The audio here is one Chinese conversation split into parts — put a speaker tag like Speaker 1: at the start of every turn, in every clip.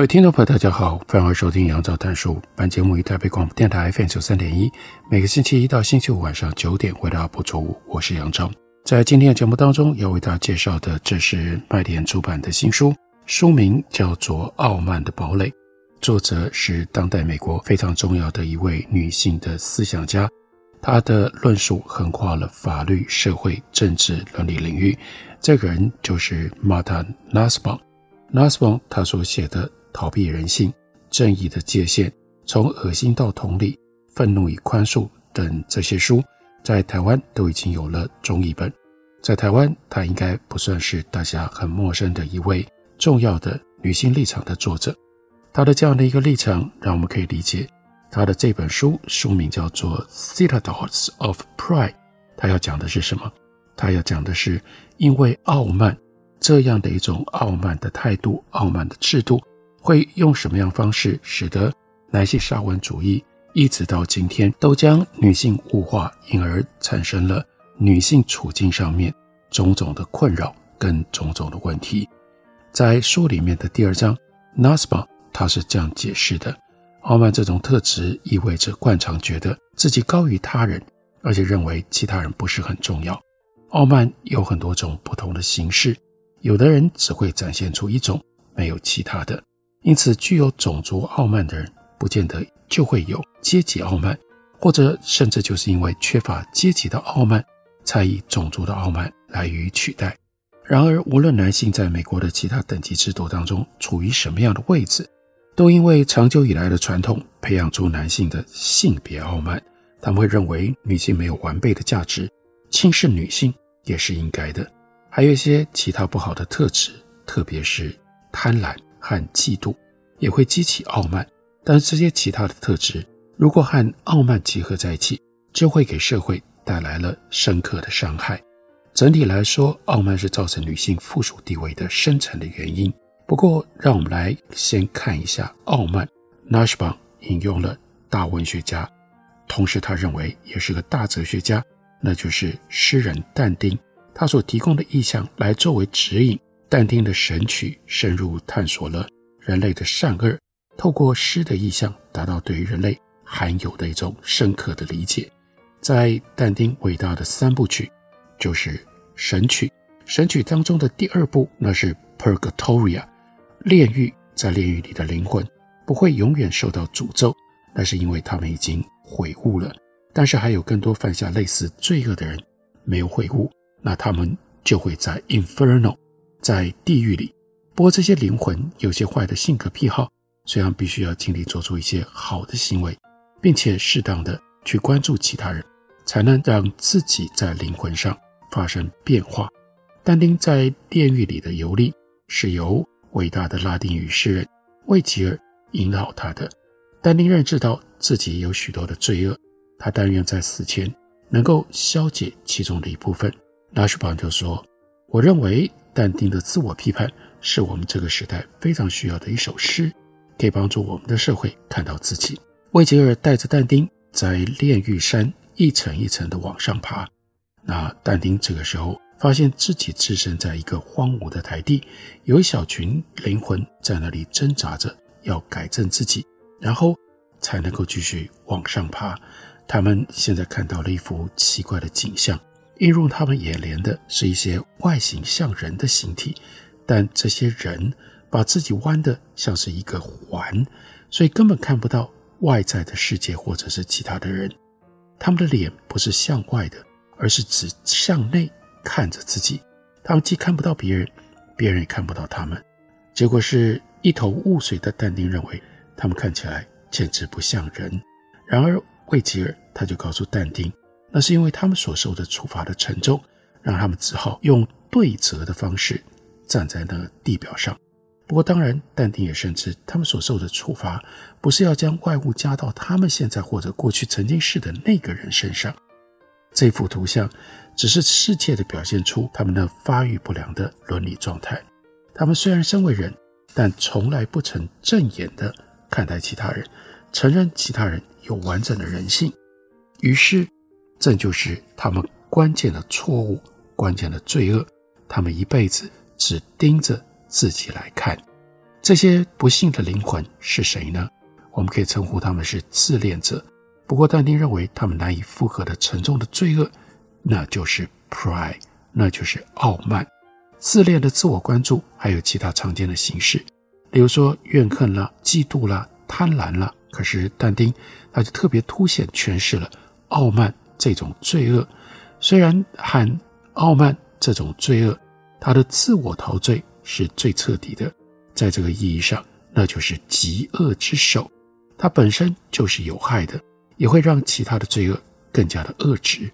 Speaker 1: 各位听众朋友，大家好，欢迎收听杨照谈书。本节目于台北广播电台 FM 九三点一，每个星期一到星期五晚上九点为大家播出。我是杨照。在今天的节目当中，要为大家介绍的，这是麦田出版的新书，书名叫做《傲慢的堡垒》，作者是当代美国非常重要的一位女性的思想家，她的论述横跨了法律、社会、政治、伦理领域。这个人就是 Martha Nussbaum。Nussbaum 她所写的。逃避人性、正义的界限，从恶心到同理、愤怒与宽恕等这些书，在台湾都已经有了中译本。在台湾，她应该不算是大家很陌生的一位重要的女性立场的作者。她的这样的一个立场，让我们可以理解她的这本书书名叫做《Citadels of Pride》。她要讲的是什么？她要讲的是，因为傲慢这样的一种傲慢的态度、傲慢的制度。会用什么样方式使得男性沙文主义一直到今天都将女性物化，因而产生了女性处境上面种种的困扰跟种种的问题。在书里面的第二章，Nasba 他是这样解释的：傲慢这种特质意味着惯常觉得自己高于他人，而且认为其他人不是很重要。傲慢有很多种不同的形式，有的人只会展现出一种，没有其他的。因此，具有种族傲慢的人，不见得就会有阶级傲慢，或者甚至就是因为缺乏阶级的傲慢，才以种族的傲慢来予以取代。然而，无论男性在美国的其他等级制度当中处于什么样的位置，都因为长久以来的传统，培养出男性的性别傲慢。他们会认为女性没有完备的价值，轻视女性也是应该的。还有一些其他不好的特质，特别是贪婪。和嫉妒也会激起傲慢，但这些其他的特质如果和傲慢结合在一起，就会给社会带来了深刻的伤害。整体来说，傲慢是造成女性附属地位的深层的原因。不过，让我们来先看一下傲慢。Nashbaum 引用了大文学家，同时他认为也是个大哲学家，那就是诗人但丁，他所提供的意象来作为指引。但丁的《神曲》深入探索了人类的善恶，透过诗的意象，达到对于人类罕有的一种深刻的理解。在但丁伟大的三部曲，就是《神曲》。《神曲》当中的第二部，那是 Purgatoria，炼狱。在炼狱里的灵魂不会永远受到诅咒，那是因为他们已经悔悟了。但是还有更多犯下类似罪恶的人没有悔悟，那他们就会在 Inferno。在地狱里，不过这些灵魂有些坏的性格癖好，虽然必须要尽力做出一些好的行为，并且适当的去关注其他人，才能让自己在灵魂上发生变化。但丁在炼狱里的游历是由伟大的拉丁语诗人魏吉尔引导他的。但丁认知到自己有许多的罪恶，他但愿在死前能够消解其中的一部分。拉什邦就说：“我认为。”但丁的自我批判是我们这个时代非常需要的一首诗，可以帮助我们的社会看到自己。卫吉尔带着但丁在炼狱山一层一层的往上爬，那但丁这个时候发现自己置身在一个荒芜的台地，有一小群灵魂在那里挣扎着要改正自己，然后才能够继续往上爬。他们现在看到了一幅奇怪的景象。映入他们眼帘的是一些外形像人的形体，但这些人把自己弯得像是一个环，所以根本看不到外在的世界或者是其他的人。他们的脸不是向外的，而是指向内看着自己。他们既看不到别人，别人也看不到他们。结果是一头雾水的但丁认为他们看起来简直不像人。然而卫吉尔他就告诉但丁。那是因为他们所受的处罚的沉重，让他们只好用对折的方式站在那个地表上。不过，当然，但丁也深知，他们所受的处罚不是要将外物加到他们现在或者过去曾经是的那个人身上。这幅图像只是世界的表现出他们的发育不良的伦理状态。他们虽然身为人，但从来不曾正眼地看待其他人，承认其他人有完整的人性。于是，这就是他们关键的错误、关键的罪恶。他们一辈子只盯着。自己来看，这些不幸的灵魂是谁呢？我们可以称呼他们是自恋者。不过，但丁认为他们难以负荷的沉重的罪恶，那就是 pride，那就是傲慢。自恋的自我关注还有其他常见的形式，例如说怨恨啦、嫉妒啦、贪婪啦。可是，但丁他就特别凸显诠释了傲慢这种罪恶。虽然和傲慢这种罪恶，他的自我陶醉。是最彻底的，在这个意义上，那就是极恶之首。它本身就是有害的，也会让其他的罪恶更加的恶质。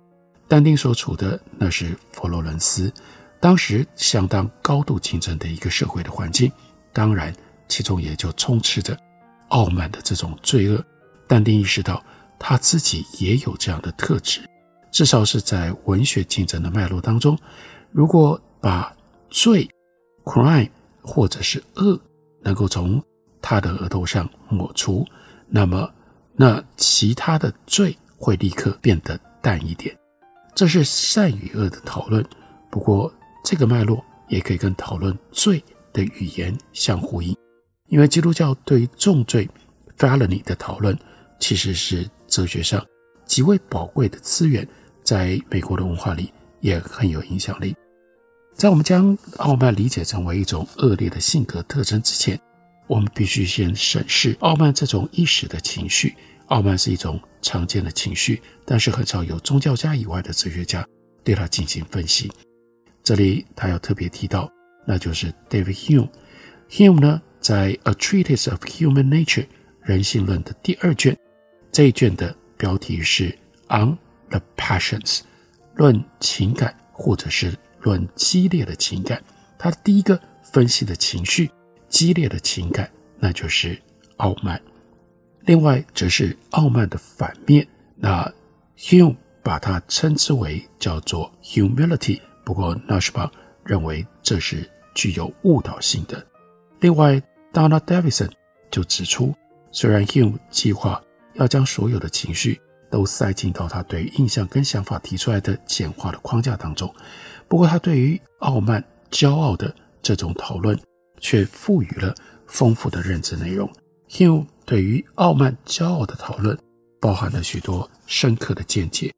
Speaker 1: 但丁所处的那是佛罗伦斯，当时相当高度竞争的一个社会的环境，当然其中也就充斥着傲慢的这种罪恶。但丁意识到他自己也有这样的特质，至少是在文学竞争的脉络当中，如果把罪。crime 或者是恶能够从他的额头上抹除，那么那其他的罪会立刻变得淡一点。这是善与恶的讨论。不过这个脉络也可以跟讨论罪的语言相呼应，因为基督教对于重罪 felony 的讨论其实是哲学上极为宝贵的资源，在美国的文化里也很有影响力。在我们将傲慢理解成为一种恶劣的性格特征之前，我们必须先审视傲慢这种一时的情绪。傲慢是一种常见的情绪，但是很少有宗教家以外的哲学家对它进行分析。这里他要特别提到，那就是 David Hume。Hume 呢，在《A Treatise of Human Nature》人性论的第二卷，这一卷的标题是 On the Passions，论情感或者是。论激烈的情感，他第一个分析的情绪，激烈的情感，那就是傲慢。另外，则是傲慢的反面，那 Hume 把它称之为叫做 humility。不过 Nussbaum 认为这是具有误导性的。另外，Donald Davidson 就指出，虽然 Hume 计划要将所有的情绪都塞进到他对于印象跟想法提出来的简化的框架当中。不过，他对于傲慢、骄傲的这种讨论，却赋予了丰富的认知内容。Hill 对于傲慢、骄傲的讨论，包含了许多深刻的见解。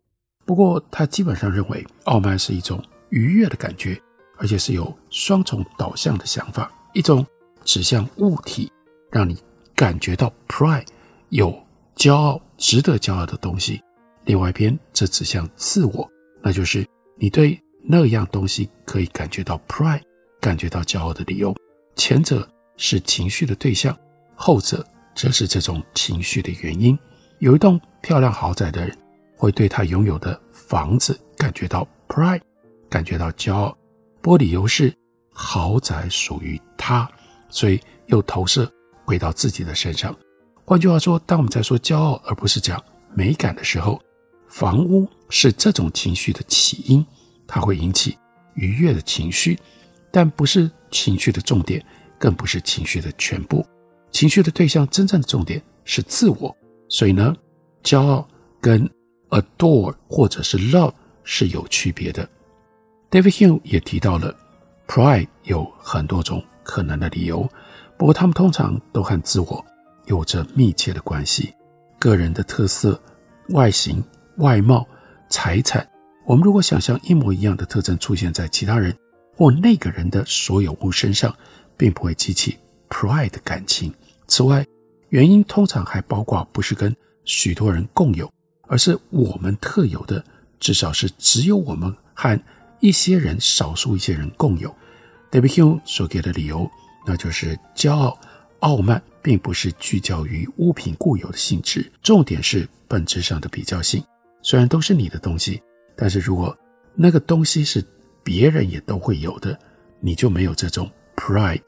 Speaker 1: 不过，他基本上认为，傲慢是一种愉悦的感觉，而且是有双重导向的想法：一种指向物体，让你感觉到 pride，有骄傲、值得骄傲的东西；另外一边则指向自我，那就是你对。那样东西可以感觉到 pride，感觉到骄傲的理由。前者是情绪的对象，后者则是这种情绪的原因。有一栋漂亮豪宅的人，会对他拥有的房子感觉到 pride，感觉到骄傲。不过理由是豪宅属于他，所以又投射回到自己的身上。换句话说，当我们在说骄傲而不是讲美感的时候，房屋是这种情绪的起因。它会引起愉悦的情绪，但不是情绪的重点，更不是情绪的全部。情绪的对象真正的重点是自我。所以呢，骄傲跟 adore 或者是 love 是有区别的。David Hume 也提到了 pride 有很多种可能的理由，不过他们通常都和自我有着密切的关系。个人的特色、外形、外貌、财产。我们如果想象一模一样的特征出现在其他人或那个人的所有物身上，并不会激起 pride 的感情。此外，原因通常还包括不是跟许多人共有，而是我们特有的，至少是只有我们和一些人、少数一些人共有。David Hume 所给的理由，那就是骄傲、傲慢并不是聚焦于物品固有的性质，重点是本质上的比较性。虽然都是你的东西。但是如果那个东西是别人也都会有的，你就没有这种 pride，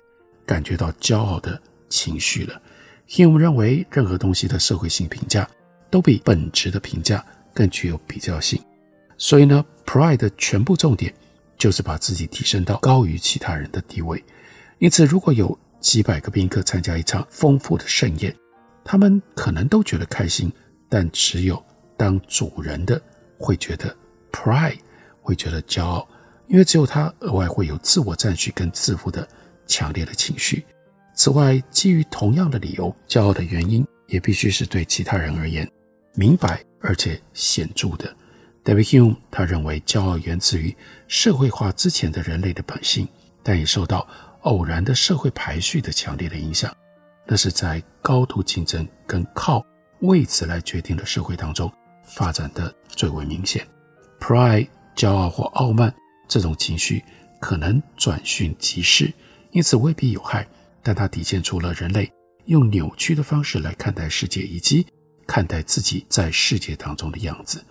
Speaker 1: 感觉到骄傲的情绪了。Hume 认为，任何东西的社会性评价都比本质的评价更具有比较性。所以呢，pride 的全部重点就是把自己提升到高于其他人的地位。因此，如果有几百个宾客参加一场丰富的盛宴，他们可能都觉得开心，但只有当主人的会觉得 pride，会觉得骄傲，因为只有他额外会有自我赞许跟自负的强烈的情绪。此外，基于同样的理由，骄傲的原因也必须是对其他人而言明白而且显著的。David Hume 他认为，骄傲源自于社会化之前的人类的本性，但也受到偶然的社会排序的强烈的影响。那是在高度竞争跟靠位置来决定的社会当中发展的最为明显。Pride 骄傲或傲慢这种情绪可能转瞬即逝，因此未必有害，但它体现出了人类用扭曲的方式来看待世界以及看待自己在世界当中的样子。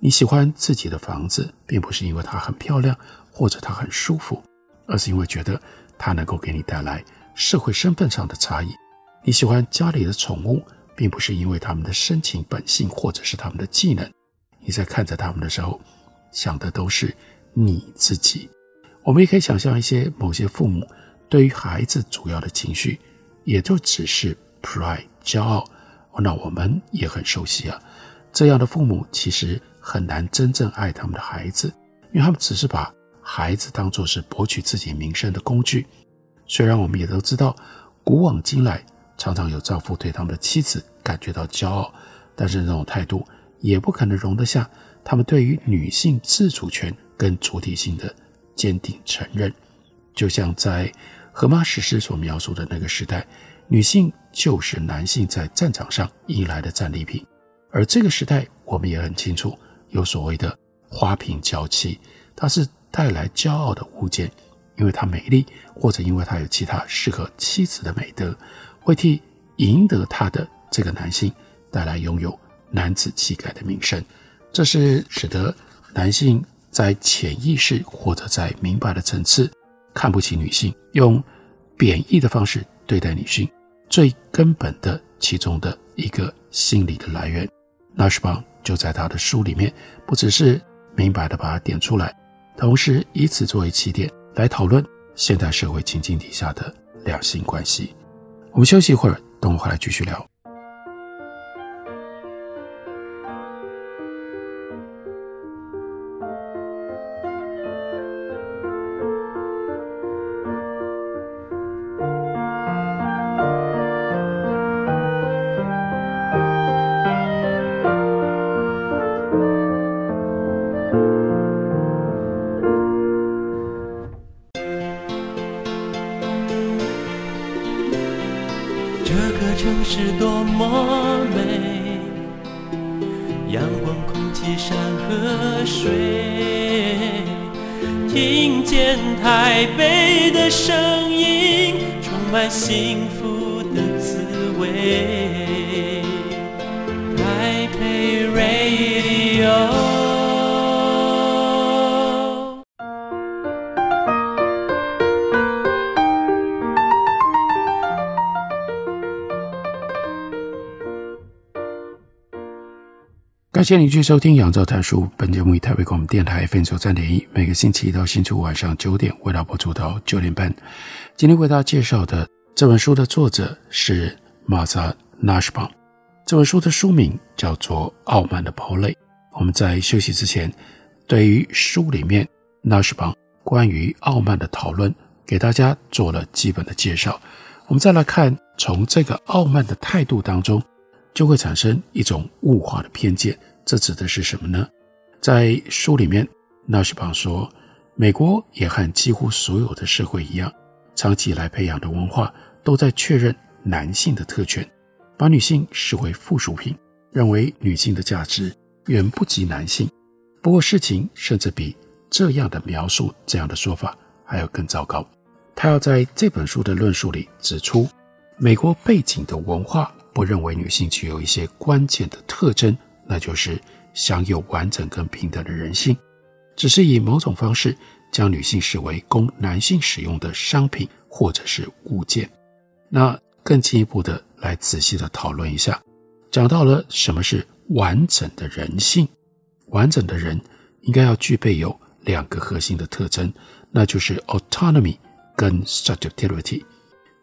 Speaker 1: 你喜欢自己的房子，并不是因为它很漂亮或者它很舒服，而是因为觉得它能够给你带来社会身份上的差异。你喜欢家里的宠物，并不是因为它们的深情本性或者是它们的技能。你在看着它们的时候，想的都是你自己。我们也可以想象一些某些父母对于孩子主要的情绪，也就只是 pride 骄傲。那我们也很熟悉啊，这样的父母其实。很难真正爱他们的孩子，因为他们只是把孩子当作是博取自己名声的工具。虽然我们也都知道，古往今来常常有丈夫对他们的妻子感觉到骄傲，但是这种态度也不可能容得下他们对于女性自主权跟主体性的坚定承认。就像在荷马史诗所描述的那个时代，女性就是男性在战场上迎来的战利品，而这个时代我们也很清楚。有所谓的花瓶娇妻，它是带来骄傲的物件，因为它美丽，或者因为它有其他适合妻子的美德，会替赢得她的这个男性带来拥有男子气概的名声。这是使得男性在潜意识或者在明白的层次看不起女性，用贬义的方式对待女性最根本的其中的一个心理的来源。纳什邦。就在他的书里面，不只是明白的把它点出来，同时以此作为起点来讨论现代社会情境底下的两性关系。我们休息一会儿，等我回来继续聊。
Speaker 2: 是多么美，阳光、空气、山和水，听见台北的声音，充满幸福的滋味。台北 Radio。
Speaker 1: 感谢您继续收听《杨照谈书》。本节目以台北广播电台 FM 九三点一，每个星期一到星期五晚上九点，为大家播出到九点半。今天为大家介绍的这本书的作者是 Martha Nussbaum。这本书的书名叫做《傲慢的堡垒》。我们在休息之前，对于书里面纳什邦关于傲慢的讨论，给大家做了基本的介绍。我们再来看，从这个傲慢的态度当中，就会产生一种物化的偏见。这指的是什么呢？在书里面，纳什邦说，美国也和几乎所有的社会一样，长期以来培养的文化都在确认男性的特权，把女性视为附属品，认为女性的价值远不及男性。不过，事情甚至比这样的描述、这样的说法还要更糟糕。他要在这本书的论述里指出，美国背景的文化不认为女性具有一些关键的特征。那就是享有完整跟平等的人性，只是以某种方式将女性视为供男性使用的商品或者是物件。那更进一步的来仔细的讨论一下，讲到了什么是完整的人性。完整的人应该要具备有两个核心的特征，那就是 autonomy 跟 subjectivity，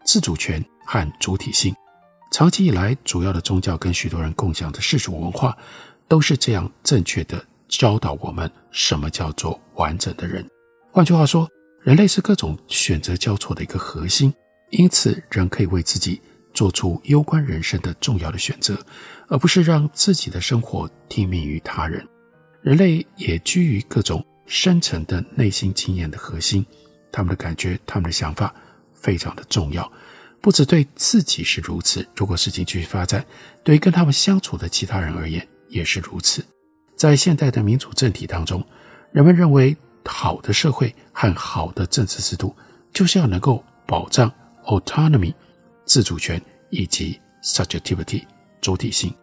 Speaker 1: 自主权和主体性。长期以来，主要的宗教跟许多人共享的世俗文化，都是这样正确的教导我们什么叫做完整的人。换句话说，人类是各种选择交错的一个核心，因此人可以为自己做出攸关人生的重要的选择，而不是让自己的生活听命于他人。人类也居于各种深层的内心经验的核心，他们的感觉、他们的想法非常的重要。不只对自己是如此，如果事情继续发展，对于跟他们相处的其他人而言也是如此。在现代的民主政体当中，人们认为好的社会和好的政治制度，就是要能够保障 autonomy 自主权以及 subjectivity 主体性。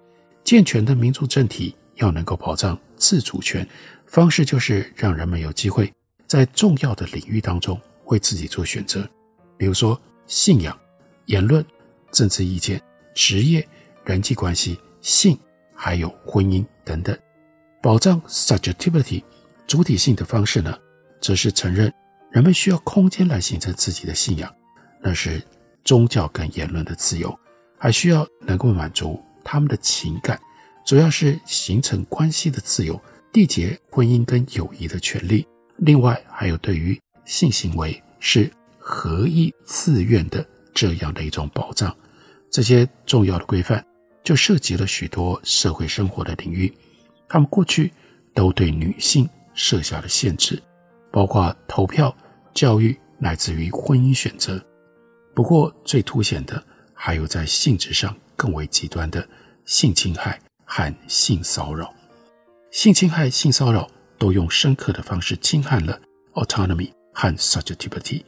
Speaker 1: 健全的民主政体要能够保障自主权，方式就是让人们有机会在重要的领域当中为自己做选择，比如说信仰。言论、政治意见、职业、人际关系、性，还有婚姻等等，保障 subjectivity 主体性的方式呢，则是承认人们需要空间来形成自己的信仰，那是宗教跟言论的自由，还需要能够满足他们的情感，主要是形成关系的自由，缔结婚姻跟友谊的权利。另外，还有对于性行为是合意自愿的。这样的一种保障，这些重要的规范就涉及了许多社会生活的领域。他们过去都对女性设下了限制，包括投票、教育乃至于婚姻选择。不过，最凸显的还有在性质上更为极端的性侵害和性骚扰。性侵害、性骚扰都用深刻的方式侵害了 autonomy 和 subjectivity。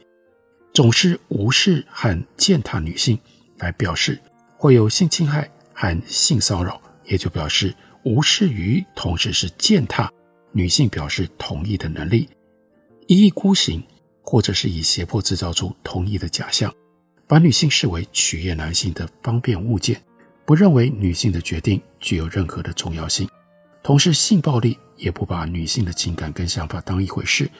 Speaker 1: 总是无视和践踏女性，来表示会有性侵害和性骚扰，也就表示无视于同时是践踏女性表示同意的能力，一意孤行，或者是以胁迫制造出同意的假象，把女性视为取悦男性的方便物件，不认为女性的决定具有任何的重要性，同时性暴力也不把女性的情感跟想法当一回事，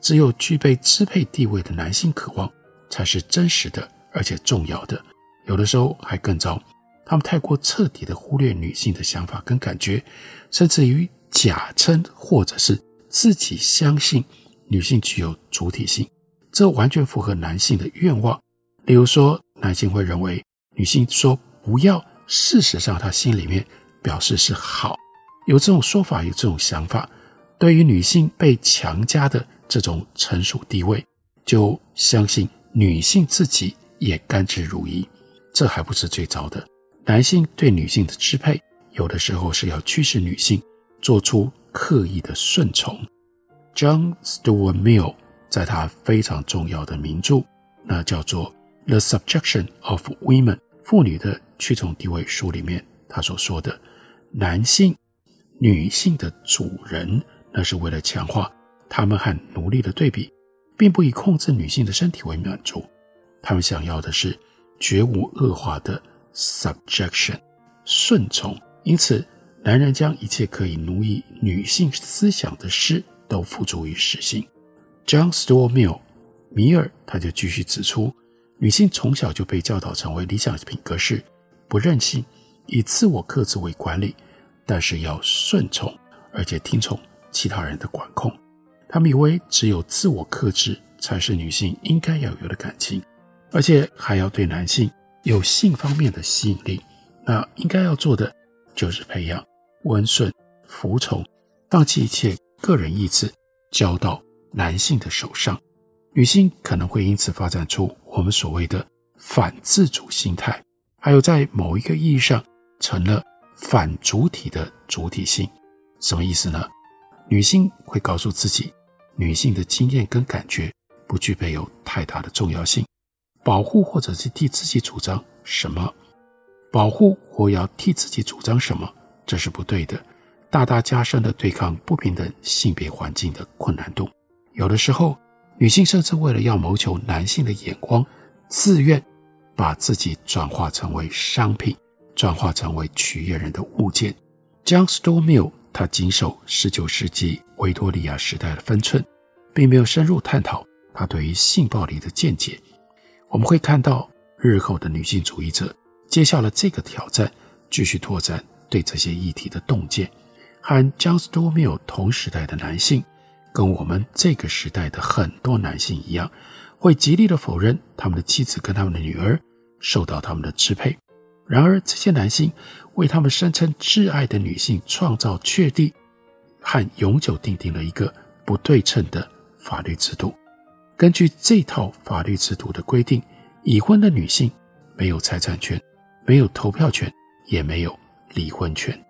Speaker 1: 只有具备支配地位的男性渴望。才是真实的，而且重要的。有的时候还更糟，他们太过彻底地忽略女性的想法跟感觉，甚至于假称或者是自己相信女性具有主体性，这完全符合男性的愿望。例如说，男性会认为女性说不要，事实上他心里面表示是好。有这种说法，有这种想法，对于女性被强加的这种成熟地位，就相信。女性自己也甘之如饴，这还不是最糟的。男性对女性的支配，有的时候是要驱使女性做出刻意的顺从。John Stuart Mill 在他非常重要的名著，那叫做《The Subjection of Women》妇女的屈从地位书里面，他所说的，男性、女性的主人，那是为了强化他们和奴隶的对比。并不以控制女性的身体为满足，他们想要的是绝无恶化的 subjection 顺从。因此，男人将一切可以奴役女性思想的事都付诸于实行。John Stuart Mill 米尔他就继续指出，女性从小就被教导成为理想品格是不任性，以自我克制为管理，但是要顺从，而且听从其他人的管控。他们以为只有自我克制才是女性应该要有的感情，而且还要对男性有性方面的吸引力。那应该要做的就是培养温顺、服从，放弃一切个人意志，交到男性的手上。女性可能会因此发展出我们所谓的反自主心态，还有在某一个意义上成了反主体的主体性。什么意思呢？女性会告诉自己。女性的经验跟感觉不具备有太大的重要性，保护或者是替自己主张什么，保护或要替自己主张什么，这是不对的，大大加深了对抗不平等性别环境的困难度。有的时候，女性甚至为了要谋求男性的眼光，自愿把自己转化成为商品，转化成为取悦人的物件。John Stuart Mill 他谨守19世纪维多利亚时代的分寸，并没有深入探讨他对于性暴力的见解。我们会看到日后的女性主义者接下了这个挑战，继续拓展对这些议题的洞见。和 John s t u a r Mill 同时代的男性，跟我们这个时代的很多男性一样，会极力的否认他们的妻子跟他们的女儿受到他们的支配。然而，这些男性为他们声称挚爱的女性创造确定和永久定定了一个不对称的法律制度。根据这套法律制度的规定，已婚的女性没有财产权，没有投票权，也没有离婚权。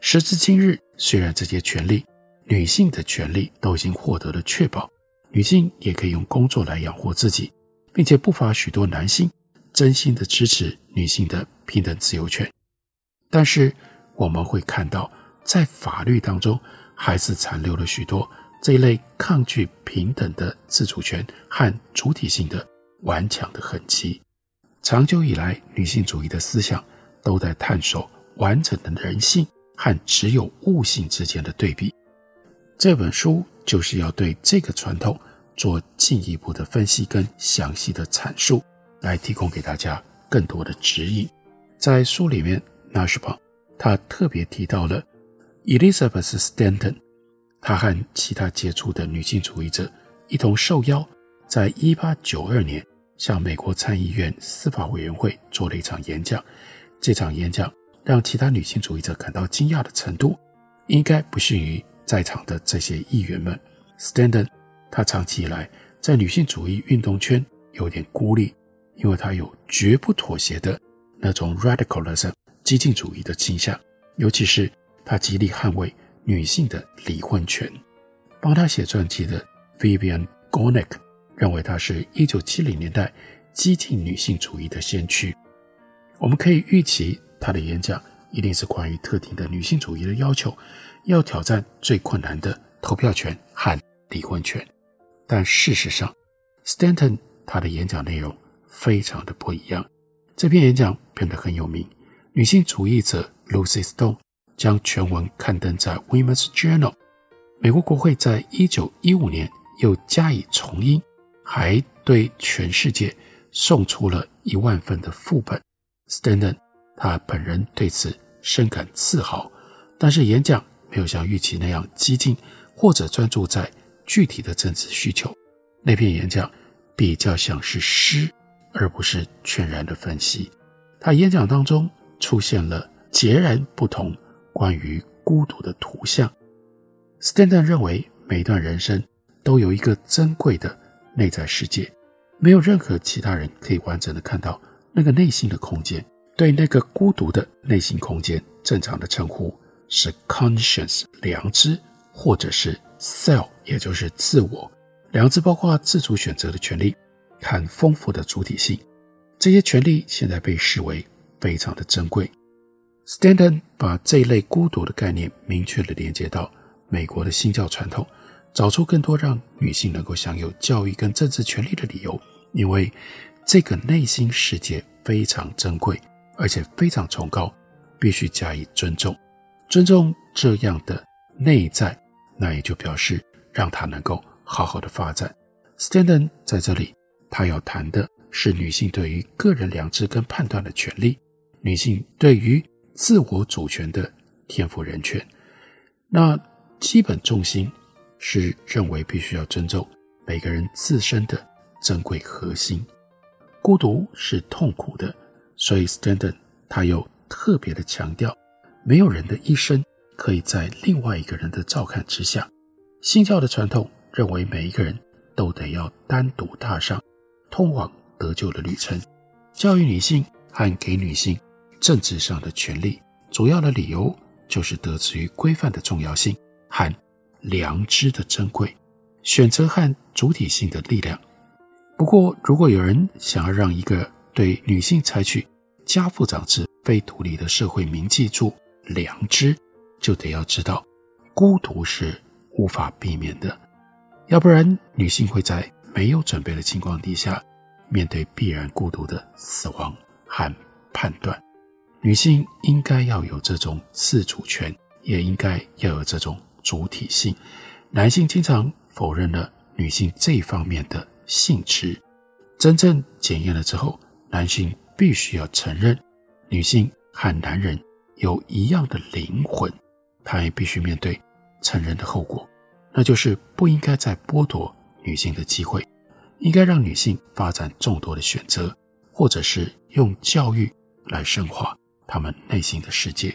Speaker 1: 时至今日，虽然这些权利，女性的权利都已经获得了确保，女性也可以用工作来养活自己，并且不乏许多男性真心的支持女性的平等自由权。但是我们会看到，在法律当中，还是残留了许多这一类抗拒平等的自主权和主体性的顽强的痕迹。长久以来，女性主义的思想都在探索完整的人性。和只有物性之间的对比，这本书就是要对这个传统做进一步的分析跟详细的阐述，来提供给大家更多的指引。在书里面，Nussbaum 他特别提到了 Elizabeth Stanton，她和其他杰出的女性主义者一同受邀，在一八九二年向美国参议院司法委员会做了一场演讲。这场演讲。让其他女性主义者感到惊讶的程度，应该不逊于在场的这些议员们。Stanton，她长期以来在女性主义运动圈有点孤立，因为她有绝不妥协的那种 radicalism 激进主义的倾向，尤其是她极力捍卫女性的离婚权。帮她写传记的 Vivian Gornick 认为她是一九七零年代激进女性主义的先驱。我们可以预期。他的演讲一定是关于特定的女性主义的要求，要挑战最困难的投票权和离婚权。但事实上，Stanton 他的演讲内容非常的不一样。这篇演讲变得很有名，女性主义者 Lucy Stone 将全文刊登在 Women's Journal。美国国会在一九一五年又加以重印，还对全世界送出了一万份的副本。Stanton 他本人对此深感自豪，但是演讲没有像预期那样激进，或者专注在具体的政治需求。那篇演讲比较像是诗，而不是全然的分析。他演讲当中出现了截然不同关于孤独的图像。Stanton 认为，每段人生都有一个珍贵的内在世界，没有任何其他人可以完整的看到那个内心的空间。对那个孤独的内心空间，正常的称呼是 conscience 良知，或者是 self，也就是自我。良知包括自主选择的权利，很丰富的主体性。这些权利现在被视为非常的珍贵。Stanton 把这一类孤独的概念明确地连接到美国的新教传统，找出更多让女性能够享有教育跟政治权利的理由，因为这个内心世界非常珍贵。而且非常崇高，必须加以尊重。尊重这样的内在，那也就表示让他能够好好的发展。Stanton 在这里，他要谈的是女性对于个人良知跟判断的权利，女性对于自我主权的天赋人权。那基本重心是认为必须要尊重每个人自身的珍贵核心。孤独是痛苦的。所以，Stanton 他又特别的强调，没有人的一生可以在另外一个人的照看之下。新教的传统认为，每一个人都得要单独踏上通往得救的旅程。教育女性和给女性政治上的权利，主要的理由就是得自于规范的重要性和良知的珍贵，选择和主体性的力量。不过，如果有人想要让一个对女性采取家父长制非独立的社会铭记住良知，就得要知道，孤独是无法避免的，要不然女性会在没有准备的情况底下，面对必然孤独的死亡和判断，女性应该要有这种自主权，也应该要有这种主体性。男性经常否认了女性这方面的性质，真正检验了之后，男性必须要承认，女性和男人有一样的灵魂，他也必须面对承认的后果，那就是不应该再剥夺女性的机会。应该让女性发展众多的选择，或者是用教育来深化她们内心的世界，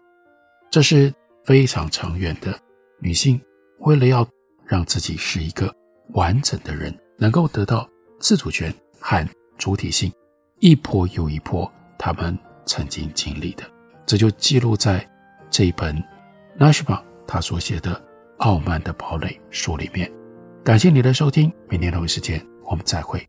Speaker 1: 这是非常长远的。女性为了要让自己是一个完整的人，能够得到自主权和主体性，一波又一波她们曾经经历的，这就记录在这一本 Nashba 他所写的《傲慢的堡垒》书里面。感谢你的收听，明天同一时间。我们再会。